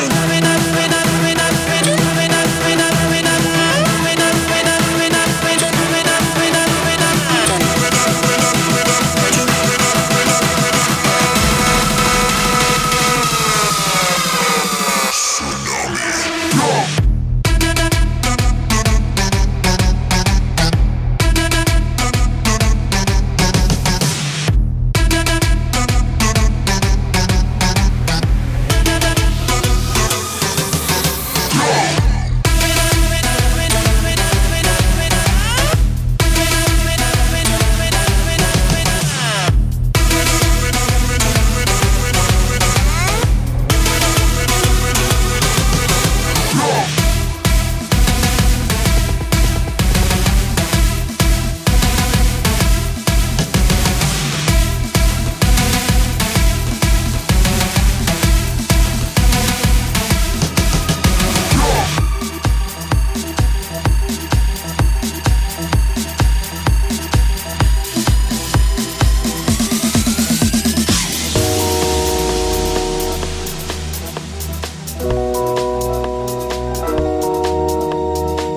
Thank you.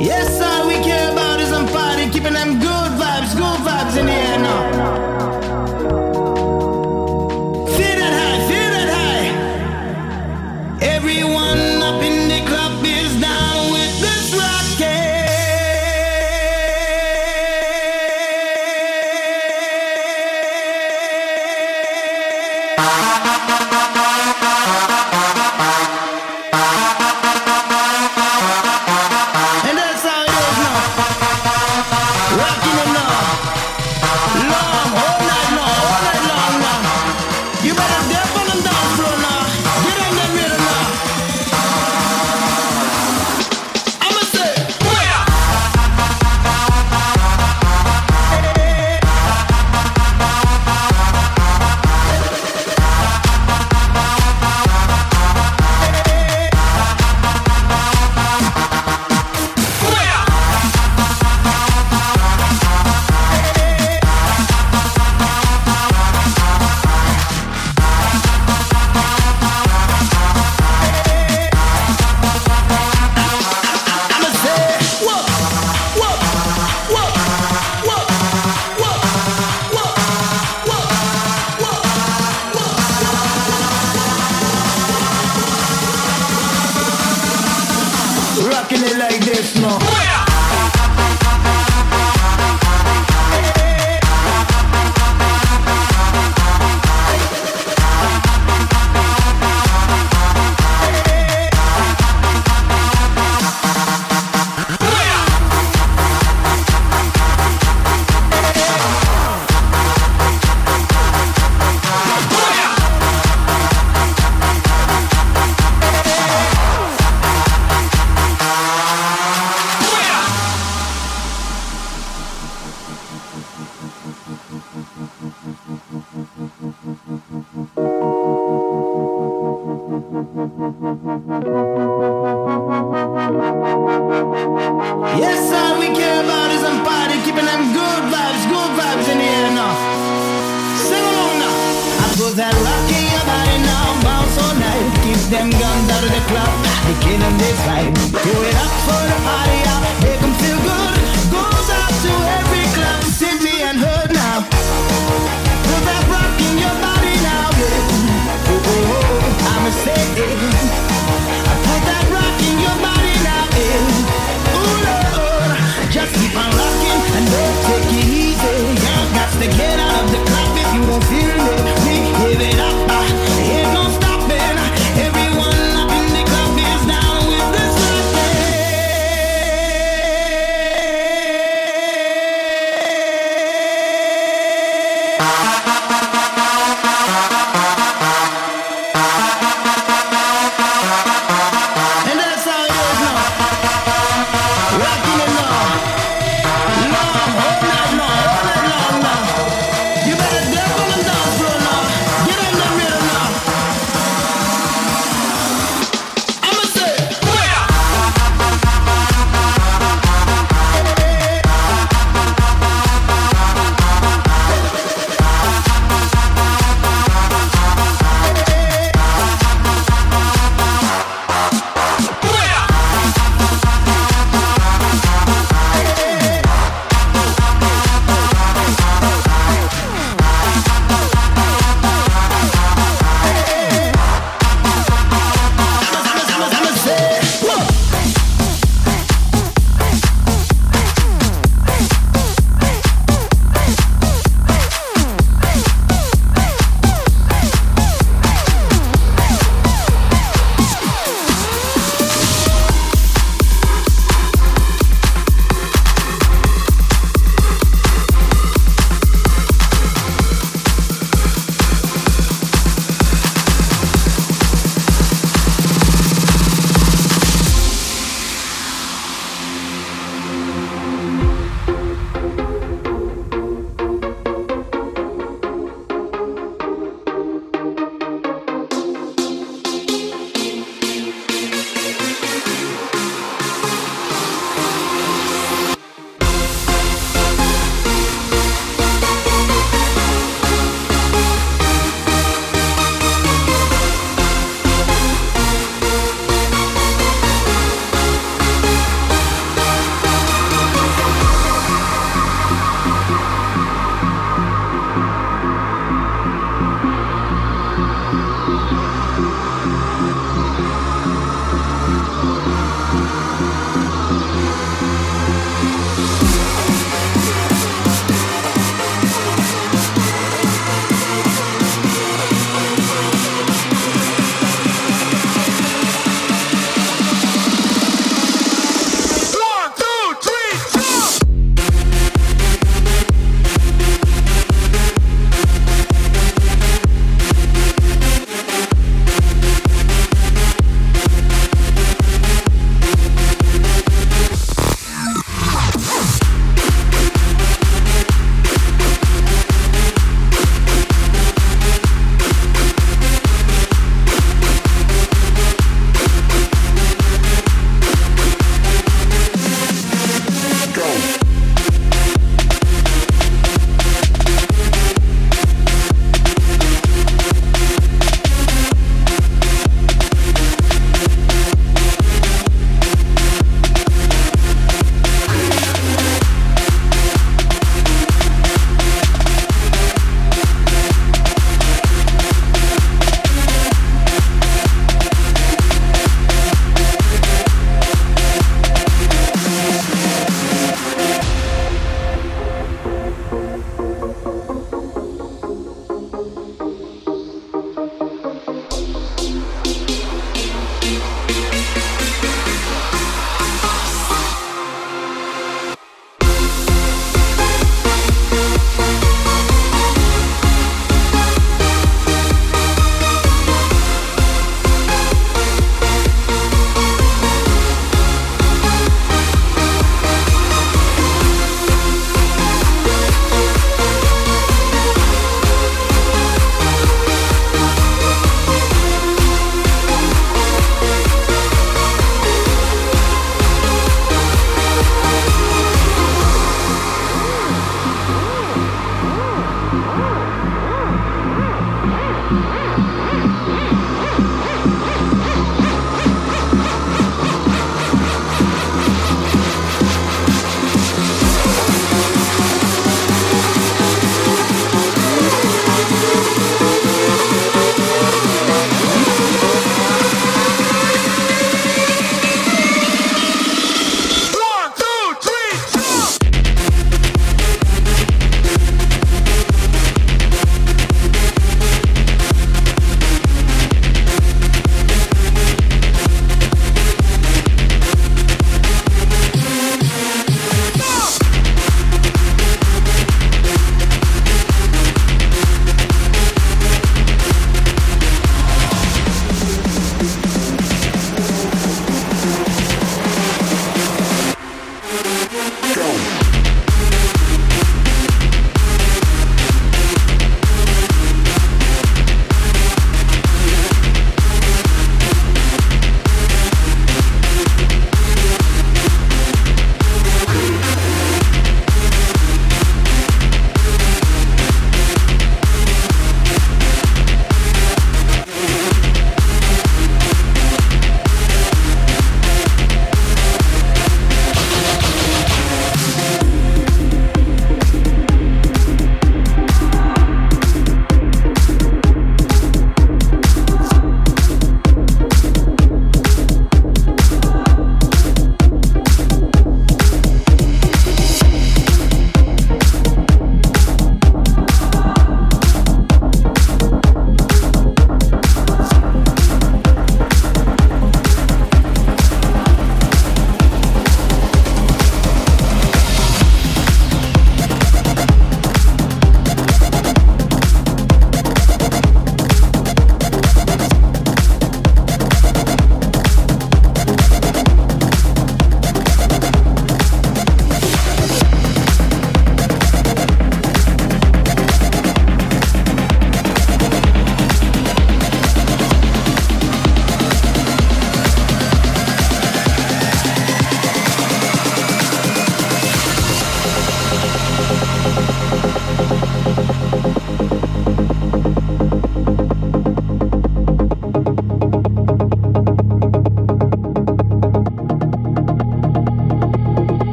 Yes, all we care about is I'm fighting, keeping them good.